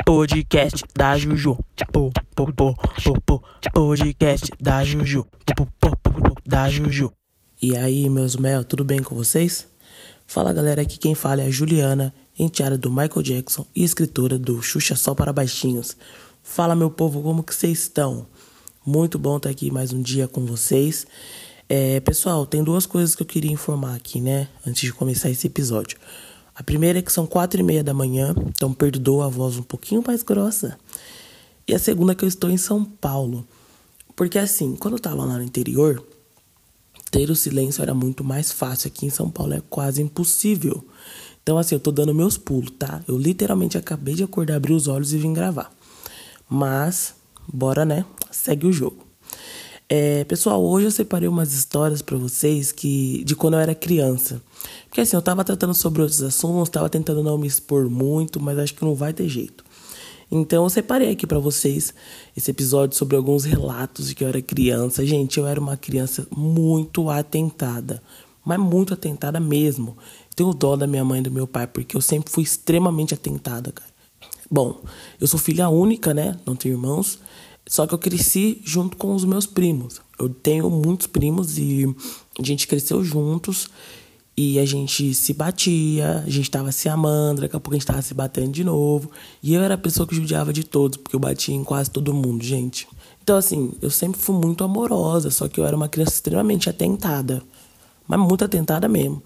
podcast da Juju. Po, po, po, po, po, podcast da Juju. Po, po, po, po, da Juju. E aí, meus mel, tudo bem com vocês? Fala galera, aqui quem fala é a Juliana, enteada do Michael Jackson e escritora do Xuxa Só para Baixinhos. Fala meu povo, como que vocês estão? Muito bom estar aqui mais um dia com vocês. É, pessoal, tem duas coisas que eu queria informar aqui, né? Antes de começar esse episódio. A primeira é que são quatro e meia da manhã, então perdoa a voz um pouquinho mais grossa. E a segunda é que eu estou em São Paulo. Porque assim, quando eu estava lá no interior, ter o silêncio era muito mais fácil. Aqui em São Paulo é quase impossível. Então assim, eu tô dando meus pulos, tá? Eu literalmente acabei de acordar, abrir os olhos e vim gravar. Mas, bora né? Segue o jogo. É, pessoal, hoje eu separei umas histórias para vocês que de quando eu era criança. Porque assim, eu tava tratando sobre outros assuntos, tava tentando não me expor muito, mas acho que não vai ter jeito. Então eu separei aqui para vocês esse episódio sobre alguns relatos de que eu era criança. Gente, eu era uma criança muito atentada, mas muito atentada mesmo. tenho dó da minha mãe e do meu pai, porque eu sempre fui extremamente atentada, cara. Bom, eu sou filha única, né? Não tenho irmãos. Só que eu cresci junto com os meus primos. Eu tenho muitos primos e a gente cresceu juntos. E a gente se batia, a gente tava se amando, daqui a pouco a gente tava se batendo de novo. E eu era a pessoa que judiava de todos, porque eu batia em quase todo mundo, gente. Então, assim, eu sempre fui muito amorosa, só que eu era uma criança extremamente atentada. Mas muito atentada mesmo.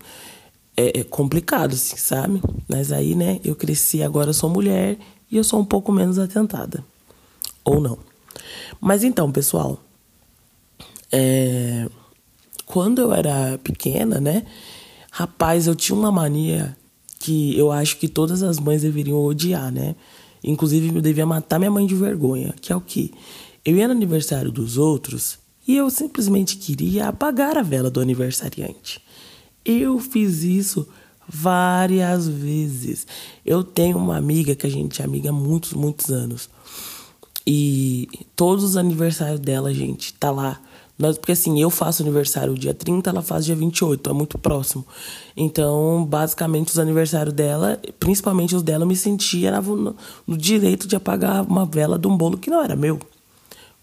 É, é complicado, assim, sabe? Mas aí, né, eu cresci, agora eu sou mulher e eu sou um pouco menos atentada. Ou não. Mas então, pessoal, é... quando eu era pequena, né? Rapaz, eu tinha uma mania que eu acho que todas as mães deveriam odiar, né? Inclusive, eu devia matar minha mãe de vergonha, que é o quê? Eu ia no aniversário dos outros e eu simplesmente queria apagar a vela do aniversariante. Eu fiz isso várias vezes. Eu tenho uma amiga que a gente é amiga há muitos, muitos anos. E todos os aniversários dela, gente, tá lá. Nós, porque assim, eu faço aniversário dia 30, ela faz dia 28, é muito próximo. Então, basicamente, os aniversários dela, principalmente os dela, eu me sentia no, no direito de apagar uma vela de um bolo que não era meu.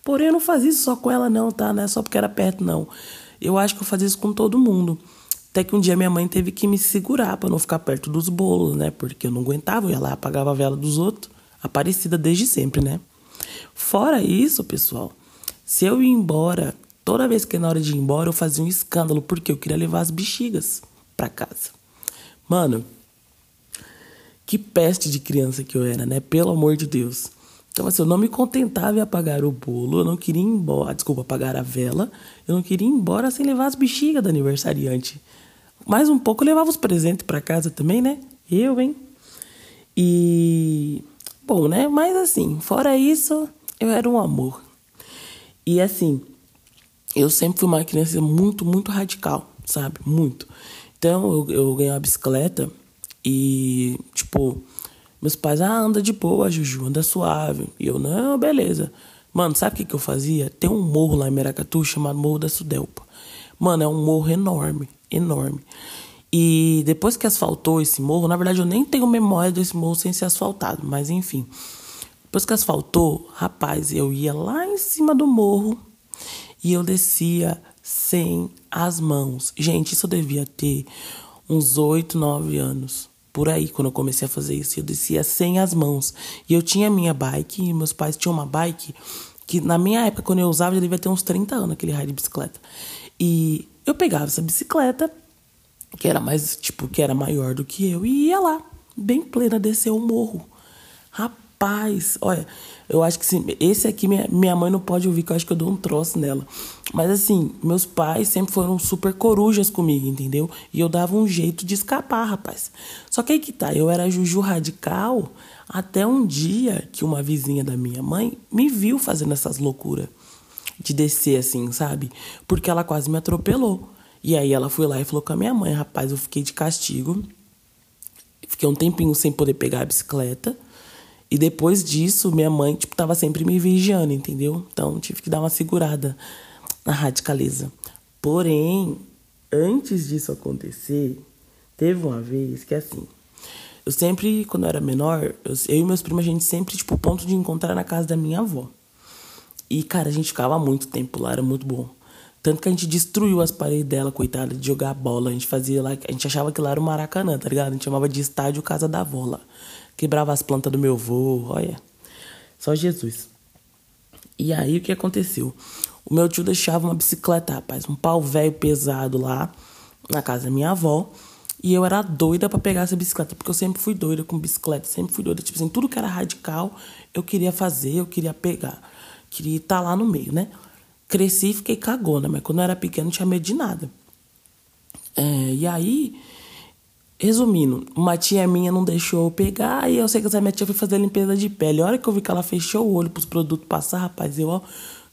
Porém, eu não fazia isso só com ela, não, tá? Não é só porque era perto, não. Eu acho que eu fazia isso com todo mundo. Até que um dia minha mãe teve que me segurar para não ficar perto dos bolos, né? Porque eu não aguentava, eu ia lá apagava a vela dos outros. Aparecida desde sempre, né? Fora isso, pessoal, se eu ia embora, toda vez que na hora de ir embora eu fazia um escândalo, porque eu queria levar as bexigas para casa. Mano, que peste de criança que eu era, né? Pelo amor de Deus. Então, assim, eu não me contentava em apagar o bolo, eu não queria ir embora, desculpa, apagar a vela, eu não queria ir embora sem levar as bexigas do aniversariante. Mais um pouco eu levava os presentes para casa também, né? Eu, hein? E. Bom, né? Mas assim, fora isso, eu era um amor. E assim, eu sempre fui uma criança muito, muito radical, sabe? Muito. Então, eu, eu ganhei uma bicicleta e, tipo, meus pais, ah, anda de boa, Juju, anda suave. E eu, não, beleza. Mano, sabe o que, que eu fazia? Tem um morro lá em Meracatu chamado Morro da Sudelpa. Mano, é um morro enorme, enorme. E depois que asfaltou esse morro, na verdade eu nem tenho memória desse morro sem ser asfaltado, mas enfim. Depois que asfaltou, rapaz, eu ia lá em cima do morro e eu descia sem as mãos. Gente, isso eu devia ter uns 8, 9 anos. Por aí, quando eu comecei a fazer isso, eu descia sem as mãos. E eu tinha minha bike, e meus pais tinham uma bike que na minha época, quando eu usava, já devia ter uns 30 anos, aquele raio de bicicleta. E eu pegava essa bicicleta, que era mais, tipo, que era maior do que eu, e ia lá, bem plena, descer o morro. Rapaz, paz. Olha, eu acho que sim, esse aqui minha, minha mãe não pode ouvir, que eu acho que eu dou um troço nela. Mas assim, meus pais sempre foram super corujas comigo, entendeu? E eu dava um jeito de escapar, rapaz. Só que aí que tá, eu era juju radical até um dia que uma vizinha da minha mãe me viu fazendo essas loucuras de descer assim, sabe? Porque ela quase me atropelou. E aí ela foi lá e falou com a minha mãe, rapaz, eu fiquei de castigo. Fiquei um tempinho sem poder pegar a bicicleta. E depois disso, minha mãe, tipo, tava sempre me vigiando, entendeu? Então, tive que dar uma segurada na radicaleza. Porém, antes disso acontecer, teve uma vez que, assim, Eu sempre, quando eu era menor, eu, eu e meus primos, a gente sempre, tipo, ponto de encontrar na casa da minha avó. E, cara, a gente ficava muito tempo lá, era muito bom. Tanto que a gente destruiu as paredes dela, coitada, de jogar bola. A gente fazia lá, a gente achava que lá era o Maracanã, tá ligado? A gente chamava de estádio Casa da Avó lá. Quebrava as plantas do meu avô, olha. Só Jesus. E aí o que aconteceu? O meu tio deixava uma bicicleta, rapaz, um pau velho pesado lá na casa da minha avó. E eu era doida para pegar essa bicicleta, porque eu sempre fui doida com bicicleta, sempre fui doida. Tipo assim, tudo que era radical eu queria fazer, eu queria pegar. Queria estar lá no meio, né? Cresci e fiquei cagona, mas quando eu era pequeno não tinha medo de nada. É, e aí, resumindo, uma tia minha não deixou eu pegar, e eu sei que essa minha tia foi fazer limpeza de pele. A hora que eu vi que ela fechou o olho pros produtos passar, rapaz, eu, ó,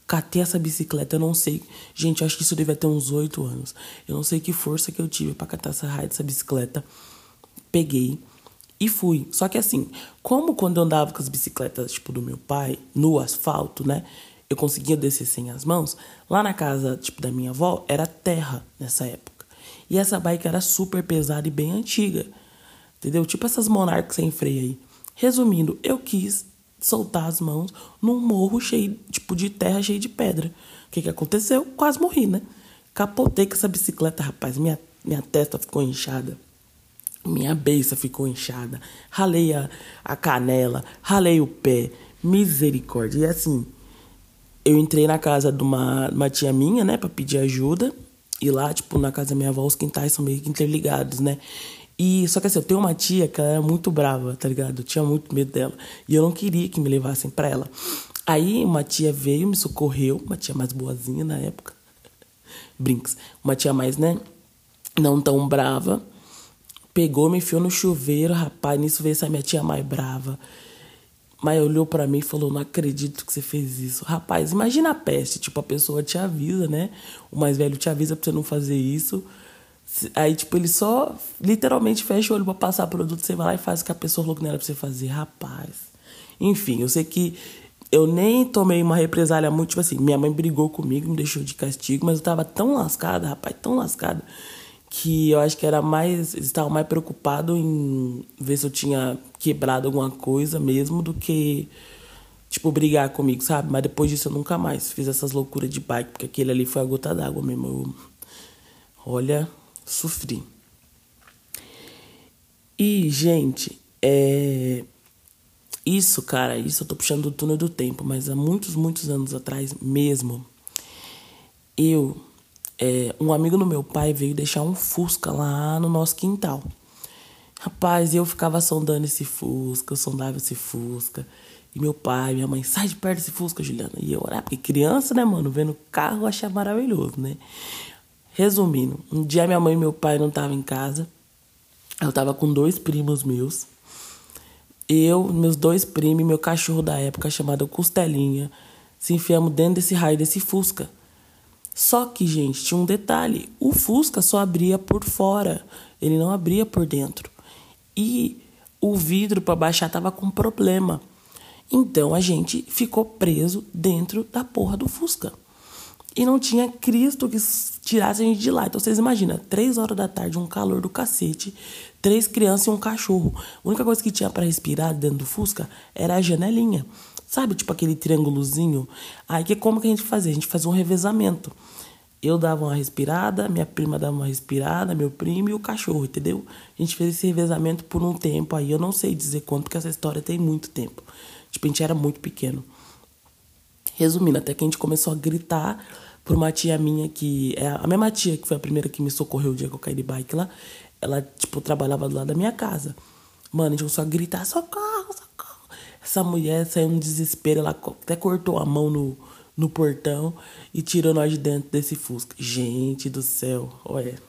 catei essa bicicleta, eu não sei. Gente, acho que isso devia ter uns oito anos. Eu não sei que força que eu tive para catar essa raia dessa bicicleta. Peguei e fui. Só que assim, como quando eu andava com as bicicletas, tipo, do meu pai, no asfalto, né? Eu conseguia descer sem as mãos. Lá na casa, tipo, da minha avó, era terra nessa época. E essa bike era super pesada e bem antiga. Entendeu? Tipo essas monarcas sem freio aí. Resumindo, eu quis soltar as mãos num morro cheio, tipo, de terra cheio de pedra. O que que aconteceu? Quase morri, né? Capotei com essa bicicleta, rapaz. Minha, minha testa ficou inchada. Minha beiça ficou inchada. Ralei a, a canela, ralei o pé. Misericórdia. E assim, eu entrei na casa de uma, uma tia minha, né, pra pedir ajuda. E lá, tipo, na casa da minha avó, os quintais são meio que interligados, né? E só que assim, eu tenho uma tia que ela era muito brava, tá ligado? Eu tinha muito medo dela. E eu não queria que me levassem pra ela. Aí uma tia veio, me socorreu, uma tia mais boazinha na época. Brinks. Uma tia mais, né? Não tão brava. Pegou, me enfiou no chuveiro, rapaz. Nisso veio essa minha tia mais brava. Mas olhou para mim e falou: Não acredito que você fez isso. Rapaz, imagina a peste. Tipo, a pessoa te avisa, né? O mais velho te avisa pra você não fazer isso. Aí, tipo, ele só literalmente fecha o olho pra passar produto, você vai lá e faz o que a pessoa falou que não era pra você fazer. Rapaz. Enfim, eu sei que eu nem tomei uma represália muito, tipo assim, minha mãe brigou comigo, me deixou de castigo, mas eu tava tão lascada, rapaz, tão lascada, que eu acho que era mais. Eles estavam mais preocupados em ver se eu tinha quebrado alguma coisa mesmo do que, tipo, brigar comigo, sabe? Mas depois disso eu nunca mais fiz essas loucuras de bike, porque aquele ali foi a gota d'água mesmo. Eu, olha, sofri. E, gente, é. Isso, cara, isso eu tô puxando do túnel do tempo, mas há muitos, muitos anos atrás mesmo, eu. É, um amigo do meu pai veio deixar um Fusca lá no nosso quintal. Rapaz, eu ficava sondando esse Fusca, eu sondava esse Fusca. E meu pai, minha mãe, sai de perto desse Fusca, Juliana. E eu, ah, porque criança, né, mano, vendo carro, eu achava maravilhoso, né? Resumindo, um dia minha mãe e meu pai não estavam em casa. Eu tava com dois primos meus. Eu, meus dois primos e meu cachorro da época, chamado Costelinha, se enfiamos dentro desse raio desse Fusca. Só que, gente, tinha um detalhe: o Fusca só abria por fora, ele não abria por dentro. E o vidro para baixar tava com problema. Então a gente ficou preso dentro da porra do Fusca. E não tinha Cristo que tirasse a gente de lá. Então vocês imaginam, três horas da tarde, um calor do cacete, três crianças e um cachorro. A única coisa que tinha para respirar dentro do Fusca era a janelinha. Sabe, tipo aquele triângulozinho? Aí que como que a gente fazia? A gente fazia um revezamento. Eu dava uma respirada, minha prima dava uma respirada, meu primo e o cachorro, entendeu? A gente fez esse revezamento por um tempo aí. Eu não sei dizer quanto, porque essa história tem muito tempo. Tipo, a gente era muito pequeno. Resumindo, até que a gente começou a gritar por uma tia minha que é a mesma tia que foi a primeira que me socorreu o dia que eu caí de bike lá. Ela, tipo, trabalhava do lado da minha casa. Mano, a gente começou a gritar: socorro, socorro. Essa mulher saiu no desespero, ela até cortou a mão no, no portão e tirou nós de dentro desse Fusca. Gente do céu, olha.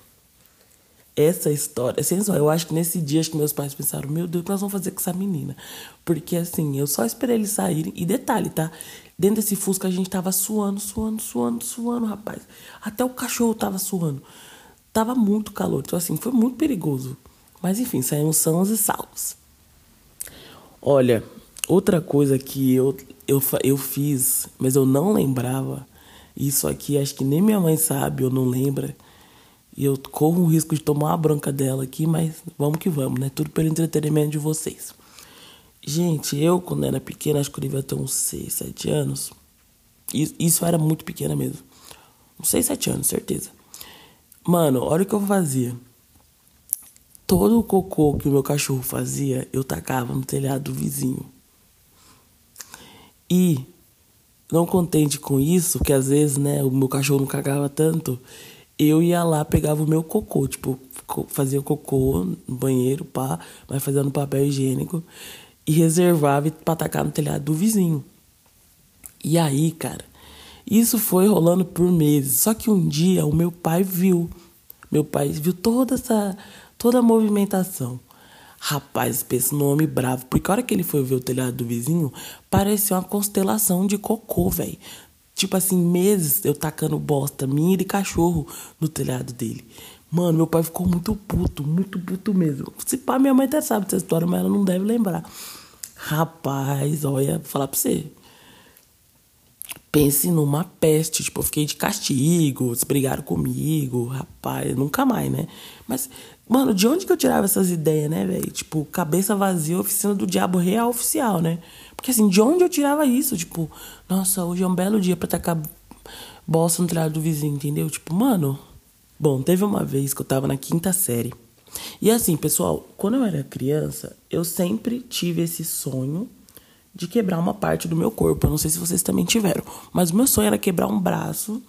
Essa história, é sensual. Eu acho que nesse dia acho que meus pais pensaram: Meu Deus, o que nós vamos fazer com essa menina? Porque assim, eu só esperei eles saírem. E detalhe, tá? Dentro desse Fusca a gente tava suando, suando, suando, suando, rapaz. Até o cachorro tava suando. Tava muito calor. Então, assim, foi muito perigoso. Mas enfim, saímos sãos e salvos. Olha, outra coisa que eu, eu, eu fiz, mas eu não lembrava. Isso aqui acho que nem minha mãe sabe ou não lembra. E eu corro o risco de tomar uma bronca dela aqui, mas vamos que vamos, né? Tudo pelo entretenimento de vocês. Gente, eu quando era pequena, acho que eu devia ter uns 6, 7 anos. Isso era muito pequena mesmo. Uns 6, 7 anos, certeza. Mano, olha o que eu fazia. Todo o cocô que o meu cachorro fazia, eu tacava no telhado do vizinho. E não contente com isso, que às vezes, né, o meu cachorro não cagava tanto, eu ia lá, pegava o meu cocô, tipo, fazia cocô no banheiro, pá, mas fazendo papel higiênico, e reservava pra atacar no telhado do vizinho. E aí, cara, isso foi rolando por meses. Só que um dia o meu pai viu, meu pai viu toda essa, toda a movimentação. Rapaz, pensa no homem bravo. Porque a hora que ele foi ver o telhado do vizinho, parecia uma constelação de cocô, velho. Tipo assim, meses eu tacando bosta, minha e cachorro no telhado dele. Mano, meu pai ficou muito puto, muito puto mesmo. Se pá, minha mãe até sabe dessa história, mas ela não deve lembrar. Rapaz, olha, vou falar pra você. Pense numa peste, tipo, eu fiquei de castigo, eles brigaram comigo, rapaz, nunca mais, né? Mas Mano, de onde que eu tirava essas ideias, né, velho? Tipo, cabeça vazia, oficina do diabo real oficial, né? Porque assim, de onde eu tirava isso? Tipo, nossa, hoje é um belo dia pra tacar bosta no telhado do vizinho, entendeu? Tipo, mano. Bom, teve uma vez que eu tava na quinta série. E assim, pessoal, quando eu era criança, eu sempre tive esse sonho de quebrar uma parte do meu corpo. Eu não sei se vocês também tiveram, mas o meu sonho era quebrar um braço,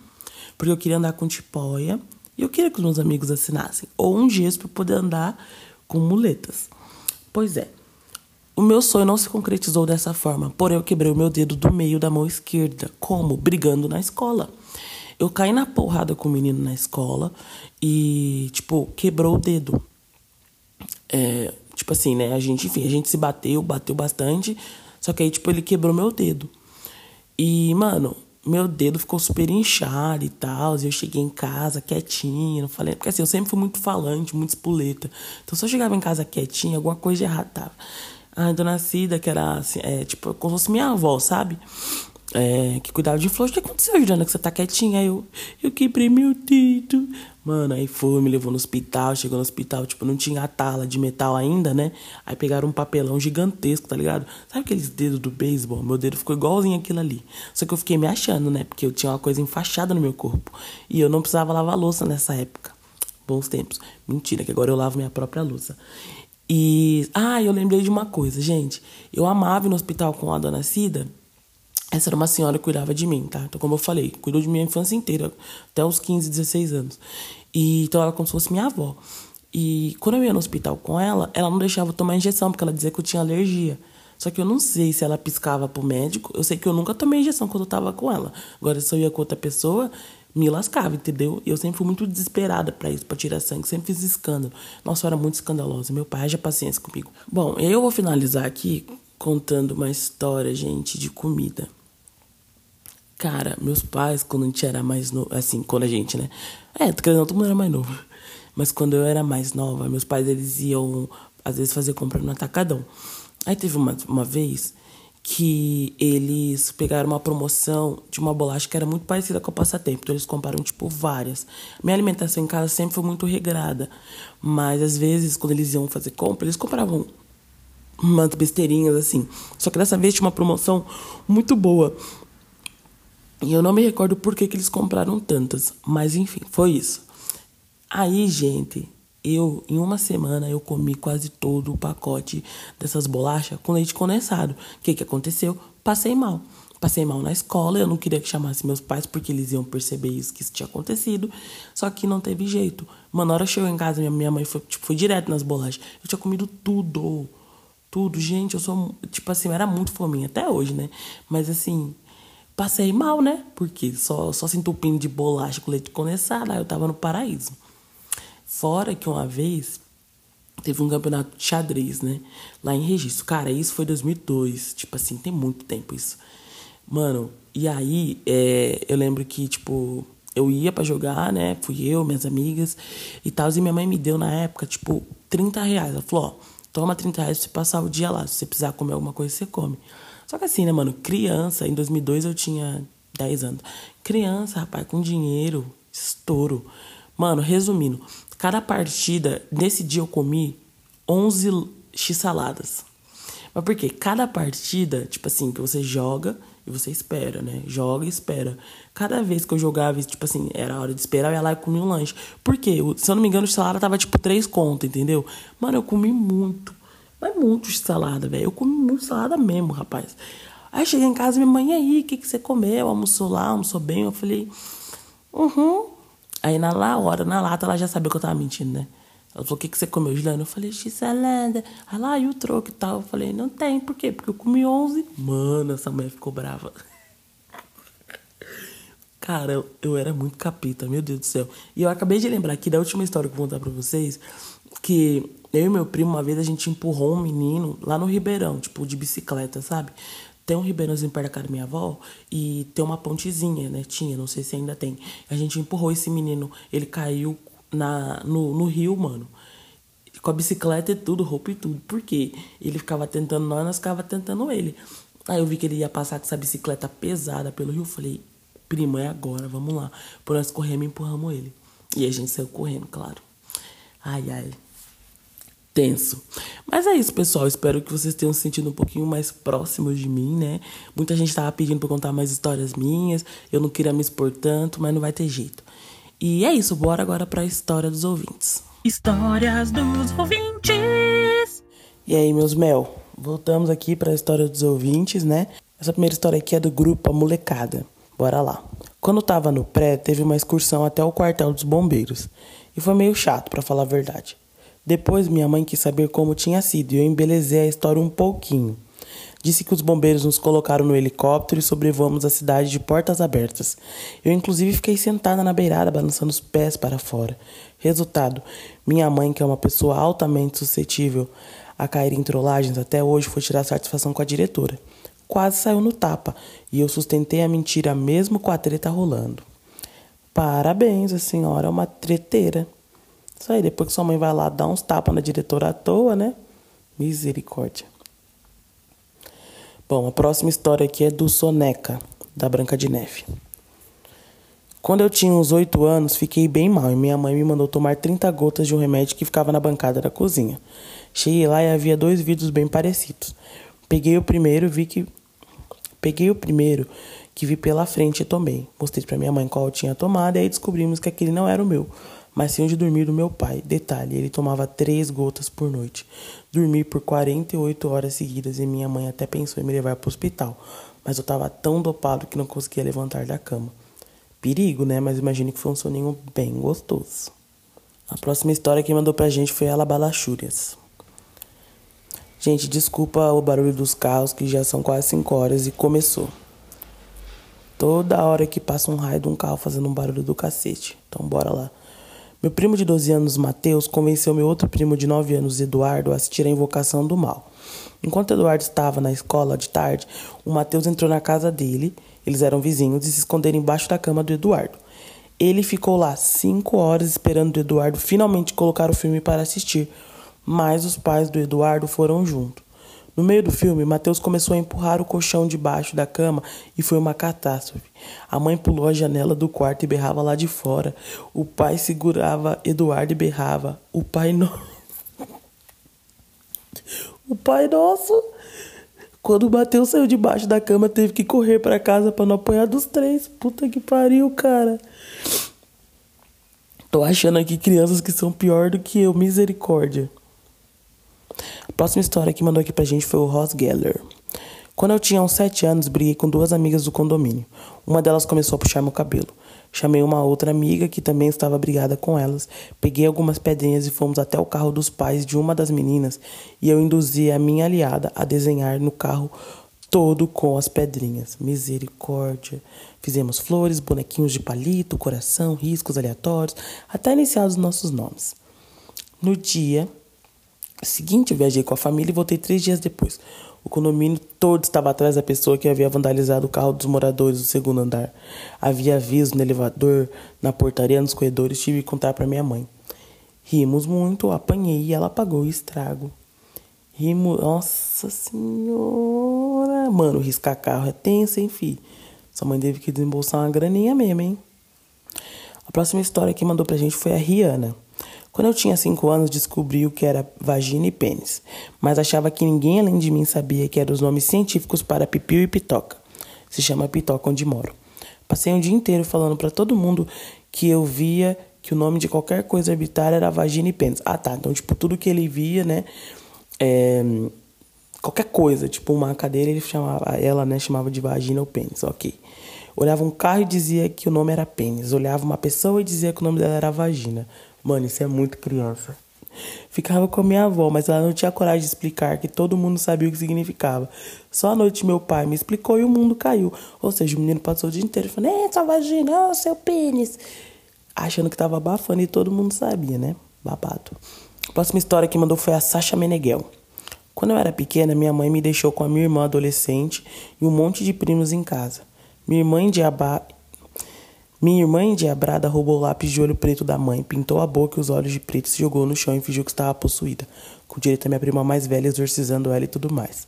porque eu queria andar com tipóia e eu queria que os meus amigos assinassem, ou um gesso para poder andar com muletas. Pois é, o meu sonho não se concretizou dessa forma, porém eu quebrei o meu dedo do meio da mão esquerda. Como? Brigando na escola. Eu caí na porrada com o menino na escola e, tipo, quebrou o dedo. É, tipo assim, né? A gente, enfim, a gente se bateu, bateu bastante. Só que aí, tipo, ele quebrou meu dedo. E, mano, meu dedo ficou super inchado e tal. E eu cheguei em casa quietinha, não falei. Porque assim, eu sempre fui muito falante, muito espoleta. Então, se eu chegava em casa quietinha, alguma coisa de errado tava. A dona Cida, que era assim, é, tipo, como se fosse minha avó, sabe? É, que cuidava de flores. O que aconteceu, Juliana, que você tá quietinha? Aí eu, eu quebrei meu dedo. Mano, aí foi, me levou no hospital, chegou no hospital, tipo, não tinha a tala de metal ainda, né? Aí pegaram um papelão gigantesco, tá ligado? Sabe aqueles dedos do beisebol? Meu dedo ficou igualzinho aquilo ali. Só que eu fiquei me achando, né? Porque eu tinha uma coisa enfaixada no meu corpo. E eu não precisava lavar louça nessa época. Bons tempos. Mentira, que agora eu lavo minha própria louça. E. Ah, eu lembrei de uma coisa, gente. Eu amava ir no hospital com a dona Cida essa era uma senhora que cuidava de mim, tá? Então, como eu falei, cuidou de minha infância inteira, até os 15, 16 anos. E, então, ela como se fosse minha avó. E quando eu ia no hospital com ela, ela não deixava eu tomar injeção, porque ela dizia que eu tinha alergia. Só que eu não sei se ela piscava pro médico. Eu sei que eu nunca tomei injeção quando eu tava com ela. Agora, se eu ia com outra pessoa, me lascava, entendeu? E eu sempre fui muito desesperada para isso, para tirar sangue. Sempre fiz escândalo. Nossa, eu era muito escandalosa. Meu pai haja paciência comigo. Bom, eu vou finalizar aqui contando uma história, gente, de comida. Cara, meus pais, quando a gente era mais novo, assim, quando a gente, né? É, querendo não, todo mundo era mais novo. Mas quando eu era mais nova, meus pais, eles iam, às vezes, fazer compra no atacadão. Aí teve uma, uma vez que eles pegaram uma promoção de uma bolacha que era muito parecida com o passatempo. Então eles compraram, tipo, várias. Minha alimentação em casa sempre foi muito regrada. Mas às vezes, quando eles iam fazer compra, eles compravam umas besteirinhas assim. Só que dessa vez tinha uma promoção muito boa. E eu não me recordo por que, que eles compraram tantas, mas enfim, foi isso. Aí, gente, eu, em uma semana, eu comi quase todo o pacote dessas bolachas com leite condensado. O que, que aconteceu? Passei mal. Passei mal na escola, eu não queria que chamasse meus pais porque eles iam perceber isso, que isso tinha acontecido. Só que não teve jeito. Mano, na hora chegou em casa, minha mãe foi, tipo, foi direto nas bolachas. Eu tinha comido tudo. Tudo. Gente, eu sou, tipo assim, eu era muito fominha, até hoje, né? Mas assim, Passei mal, né? Porque só, só se entupindo de bolacha com leite condensado, aí eu tava no paraíso. Fora que uma vez teve um campeonato de xadrez, né? Lá em registro. Cara, isso foi 2002. Tipo assim, tem muito tempo isso. Mano, e aí é, eu lembro que, tipo, eu ia para jogar, né? Fui eu, minhas amigas e tal. E minha mãe me deu na época, tipo, 30 reais. Ela falou: ó, toma 30 reais pra você passar o dia lá. Se você precisar comer alguma coisa, você come. Só que assim, né, mano? Criança, em 2002 eu tinha 10 anos. Criança, rapaz, com dinheiro, estouro. Mano, resumindo, cada partida, nesse dia eu comi 11 x-saladas. Mas por quê? Cada partida, tipo assim, que você joga e você espera, né? Joga e espera. Cada vez que eu jogava, tipo assim, era hora de esperar, eu ia lá e comia um lanche. Por quê? Se eu não me engano, o salada tava tipo três contas, entendeu? Mano, eu comi muito. Mas muito salada, velho. Eu comi muito salada mesmo, rapaz. Aí cheguei em casa, minha mãe, e aí, o que, que você comeu? Almoçou lá, almoçou bem? Eu falei, uhum. Aí na lá, hora, na lata, ela já sabia que eu tava mentindo, né? Ela falou, o que, que você comeu, Juliana? Eu falei, x-salada. Aí lá, e o troco e tal? Eu falei, não tem, por quê? Porque eu comi 11. Mano, essa mãe ficou brava. Cara, eu, eu era muito capeta, meu Deus do céu. E eu acabei de lembrar aqui da última história que eu vou contar pra vocês, que eu e meu primo, uma vez a gente empurrou um menino lá no Ribeirão, tipo, de bicicleta, sabe? Tem um ribeirãozinho perto da casa da minha avó e tem uma pontezinha, né? Tinha, não sei se ainda tem. A gente empurrou esse menino, ele caiu na, no, no rio, mano. Com a bicicleta e tudo, roupa e tudo. Por quê? Ele ficava tentando nós, nós ficava tentando ele. Aí eu vi que ele ia passar com essa bicicleta pesada pelo rio. Falei, prima, é agora, vamos lá. Por nós corremos e empurramos ele. E a gente saiu correndo, claro. Ai, ai tenso. Mas é isso, pessoal. Espero que vocês tenham se sentido um pouquinho mais próximos de mim, né? Muita gente tava pedindo pra contar mais histórias minhas. Eu não queria me expor tanto, mas não vai ter jeito. E é isso, bora agora pra história dos ouvintes. Histórias dos ouvintes. E aí, meus mel? Voltamos aqui para a história dos ouvintes, né? Essa primeira história aqui é do grupo A Molecada. Bora lá. Quando eu tava no pré, teve uma excursão até o quartel dos bombeiros. E foi meio chato, para falar a verdade. Depois minha mãe quis saber como tinha sido e eu embelezei a história um pouquinho. Disse que os bombeiros nos colocaram no helicóptero e sobrevoamos a cidade de portas abertas. Eu inclusive fiquei sentada na beirada balançando os pés para fora. Resultado, minha mãe, que é uma pessoa altamente suscetível a cair em trollagens, até hoje foi tirar satisfação com a diretora. Quase saiu no tapa e eu sustentei a mentira mesmo com a treta rolando. Parabéns, a senhora é uma treteira. Isso aí, depois que sua mãe vai lá dar uns tapas na diretora à toa, né? Misericórdia. Bom, a próxima história aqui é do Soneca, da Branca de Neve. Quando eu tinha uns oito anos, fiquei bem mal e minha mãe me mandou tomar 30 gotas de um remédio que ficava na bancada da cozinha. Cheguei lá e havia dois vidros bem parecidos. Peguei o primeiro, vi que peguei o primeiro que vi pela frente e tomei. Mostrei para minha mãe qual eu tinha tomado e aí descobrimos que aquele não era o meu mas sim onde dormir do meu pai. Detalhe, ele tomava três gotas por noite. Dormi por 48 horas seguidas e minha mãe até pensou em me levar para o hospital, mas eu estava tão dopado que não conseguia levantar da cama. Perigo, né? Mas imagine que foi um soninho bem gostoso. A próxima história que mandou pra gente foi ela Balachúrias. Gente, desculpa o barulho dos carros que já são quase 5 horas e começou. Toda hora que passa um raio de um carro fazendo um barulho do cacete. Então bora lá. Meu primo de 12 anos, Mateus, convenceu meu outro primo de 9 anos, Eduardo, a assistir a Invocação do Mal. Enquanto Eduardo estava na escola de tarde, o Mateus entrou na casa dele, eles eram vizinhos, e se esconderam embaixo da cama do Eduardo. Ele ficou lá cinco horas esperando o Eduardo finalmente colocar o filme para assistir, mas os pais do Eduardo foram junto. No meio do filme, Mateus começou a empurrar o colchão debaixo da cama e foi uma catástrofe. A mãe pulou a janela do quarto e berrava lá de fora. O pai segurava Eduardo e berrava. O pai não. O pai nosso. Quando o Mateus saiu debaixo da cama, teve que correr para casa para não apanhar dos três. Puta que pariu, cara. Tô achando aqui crianças que são pior do que eu, misericórdia. A próxima história que mandou aqui pra gente foi o Ross Geller. Quando eu tinha uns 7 anos, briguei com duas amigas do condomínio. Uma delas começou a puxar meu cabelo. Chamei uma outra amiga que também estava brigada com elas. Peguei algumas pedrinhas e fomos até o carro dos pais de uma das meninas e eu induzi a minha aliada a desenhar no carro todo com as pedrinhas. Misericórdia. Fizemos flores, bonequinhos de palito, coração, riscos aleatórios, até iniciar os nossos nomes. No dia seguinte, eu viajei com a família e voltei três dias depois. O condomínio todo estava atrás da pessoa que havia vandalizado o carro dos moradores do segundo andar. Havia aviso no elevador, na portaria, nos corredores. Tive que contar para minha mãe. Rimos muito, apanhei e ela pagou o estrago. Rimos. Nossa senhora! Mano, riscar carro é tenso, hein, fi? Sua mãe teve que desembolsar uma graninha mesmo, hein? A próxima história que mandou pra gente foi a Rihanna. Quando eu tinha 5 anos, descobri o que era vagina e pênis, mas achava que ninguém além de mim sabia que eram os nomes científicos para pipiu e pitoca. Se chama pitoca onde moro. Passei um dia inteiro falando para todo mundo que eu via que o nome de qualquer coisa arbitrária era vagina e pênis. Ah, tá. Então, tipo, tudo que ele via, né? É, qualquer coisa, tipo uma cadeira, ele chamava, ela, né, chamava de vagina ou pênis, ok. Olhava um carro e dizia que o nome era pênis. Olhava uma pessoa e dizia que o nome dela era vagina. Mano, isso é muito criança. Ficava com a minha avó, mas ela não tinha coragem de explicar que todo mundo sabia o que significava. Só à noite meu pai me explicou e o mundo caiu. Ou seja, o menino passou o dia inteiro falando, é, sua vagina, oh, seu pênis. Achando que tava abafando e todo mundo sabia, né? Babado. A próxima história que mandou foi a Sasha Meneghel. Quando eu era pequena, minha mãe me deixou com a minha irmã adolescente e um monte de primos em casa. Minha irmã endiaba... Minha irmã endiabrada roubou o lápis de olho preto da mãe, pintou a boca e os olhos de preto, se jogou no chão e fingiu que estava possuída, com direito a minha prima mais velha exorcizando ela e tudo mais.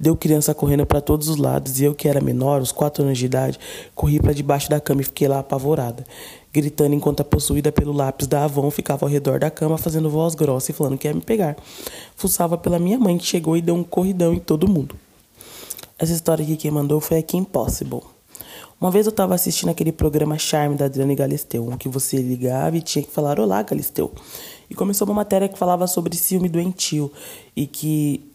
Deu criança correndo para todos os lados e eu, que era menor, os quatro anos de idade, corri para debaixo da cama e fiquei lá apavorada, gritando enquanto a possuída pelo lápis da Avon ficava ao redor da cama fazendo voz grossa e falando que ia me pegar. Fuçava pela minha mãe que chegou e deu um corridão em todo mundo. Essa história aqui quem mandou foi a Kim Possible. Uma vez eu estava assistindo aquele programa Charme da Adriane Galisteu, que você ligava e tinha que falar Olá, Galisteu. E começou uma matéria que falava sobre ciúme doentio e que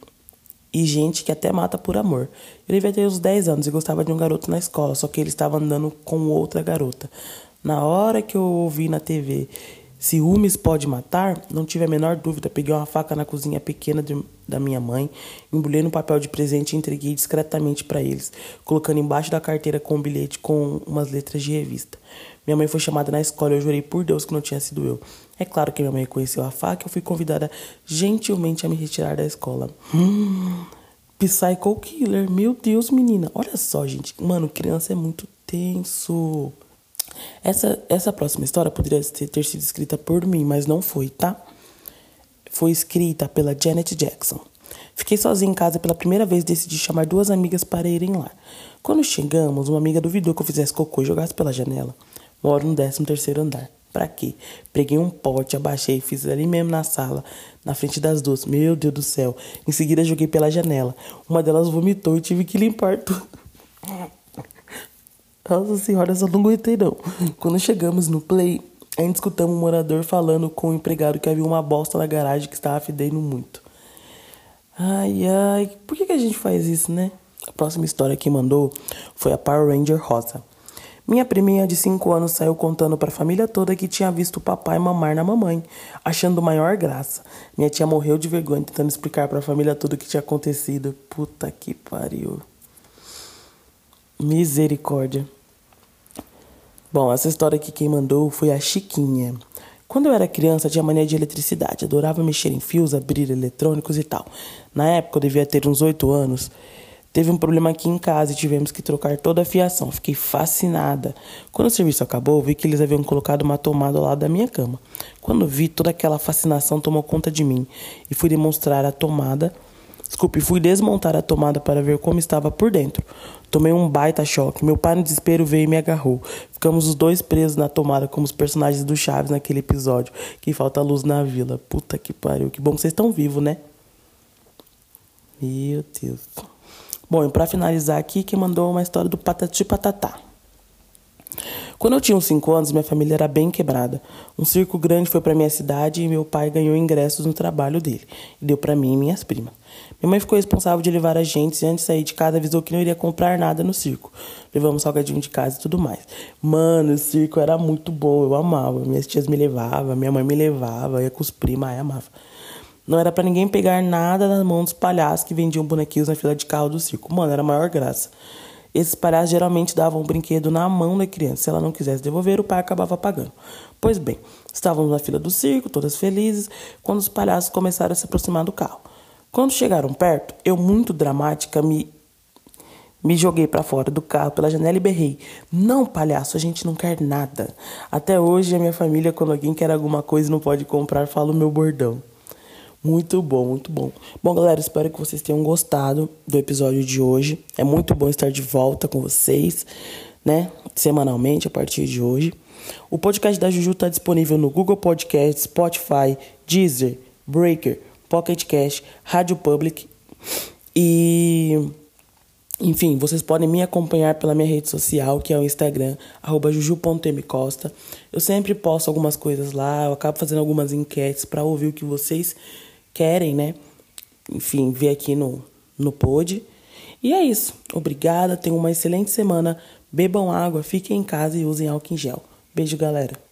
e gente que até mata por amor. Eu devia ter uns 10 anos e gostava de um garoto na escola, só que ele estava andando com outra garota. Na hora que eu ouvi na TV Ciúmes pode matar? Não tive a menor dúvida. Peguei uma faca na cozinha pequena de, da minha mãe, embrulhei no papel de presente e entreguei discretamente para eles, colocando embaixo da carteira com um bilhete com umas letras de revista. Minha mãe foi chamada na escola e eu jurei por Deus que não tinha sido eu. É claro que minha mãe conheceu a faca e eu fui convidada gentilmente a me retirar da escola. Hum, Psycho Killer, meu Deus, menina. Olha só, gente. Mano, criança é muito tenso. Essa, essa próxima história poderia ter, sido escrita por mim, mas não foi, tá? Foi escrita pela Janet Jackson. Fiquei sozinha em casa pela primeira vez decidi chamar duas amigas para irem lá. Quando chegamos, uma amiga duvidou que eu fizesse cocô e jogasse pela janela. Moro no 13 terceiro andar. Pra quê? Preguei um pote, abaixei, e fiz ali mesmo na sala, na frente das duas. Meu Deus do céu. Em seguida joguei pela janela. Uma delas vomitou e tive que limpar tudo. Nossa senhora, só não aguentei não. Quando chegamos no play, ainda escutamos um morador falando com o empregado que havia uma bosta na garagem que estava fedendo muito. Ai, ai, por que, que a gente faz isso, né? A próxima história que mandou foi a Power Ranger Rosa. Minha priminha de 5 anos saiu contando para a família toda que tinha visto o papai mamar na mamãe, achando maior graça. Minha tia morreu de vergonha tentando explicar para a família tudo o que tinha acontecido. Puta que pariu. Misericórdia. Bom, essa história aqui quem mandou foi a Chiquinha. Quando eu era criança, tinha mania de eletricidade. Adorava mexer em fios, abrir eletrônicos e tal. Na época, eu devia ter uns 8 anos. Teve um problema aqui em casa e tivemos que trocar toda a fiação. Fiquei fascinada. Quando o serviço acabou, vi que eles haviam colocado uma tomada ao lado da minha cama. Quando vi, toda aquela fascinação tomou conta de mim e fui demonstrar a tomada. Desculpe, fui desmontar a tomada para ver como estava por dentro. Tomei um baita choque. Meu pai, no desespero, veio e me agarrou. Ficamos os dois presos na tomada, como os personagens do Chaves naquele episódio. Que falta luz na vila. Puta que pariu. Que bom que vocês estão vivos, né? Meu Deus. Bom, e pra finalizar aqui, quem mandou uma história do Patati Patatá. Quando eu tinha uns 5 anos, minha família era bem quebrada. Um circo grande foi para minha cidade e meu pai ganhou ingressos no trabalho dele. E deu para mim e minhas primas. Minha mãe ficou responsável de levar a gente e antes de sair de casa avisou que não iria comprar nada no circo. Levamos salgadinho de casa e tudo mais. Mano, o circo era muito bom, eu amava. Minhas tias me levavam, minha mãe me levava, ia com os primos, ai, amava. Não era para ninguém pegar nada na mão dos palhaços que vendiam bonequinhos na fila de carro do circo. Mano, era a maior graça. Esses palhaços geralmente davam um brinquedo na mão da criança. Se ela não quisesse devolver, o pai acabava pagando. Pois bem, estávamos na fila do circo, todas felizes, quando os palhaços começaram a se aproximar do carro. Quando chegaram perto, eu, muito dramática, me, me joguei para fora do carro pela janela e berrei: Não, palhaço, a gente não quer nada. Até hoje, a minha família, quando alguém quer alguma coisa e não pode comprar, fala o meu bordão. Muito bom, muito bom. Bom, galera, espero que vocês tenham gostado do episódio de hoje. É muito bom estar de volta com vocês, né? Semanalmente a partir de hoje. O podcast da Juju está disponível no Google Podcast, Spotify, Deezer, Breaker, Pocket Cast, Rádio Public e enfim, vocês podem me acompanhar pela minha rede social, que é o Instagram, juju.mcosta. Eu sempre posto algumas coisas lá, eu acabo fazendo algumas enquetes para ouvir o que vocês querem, né? Enfim, ver aqui no, no pod. E é isso. Obrigada, tenham uma excelente semana. Bebam água, fiquem em casa e usem álcool em gel. Beijo, galera.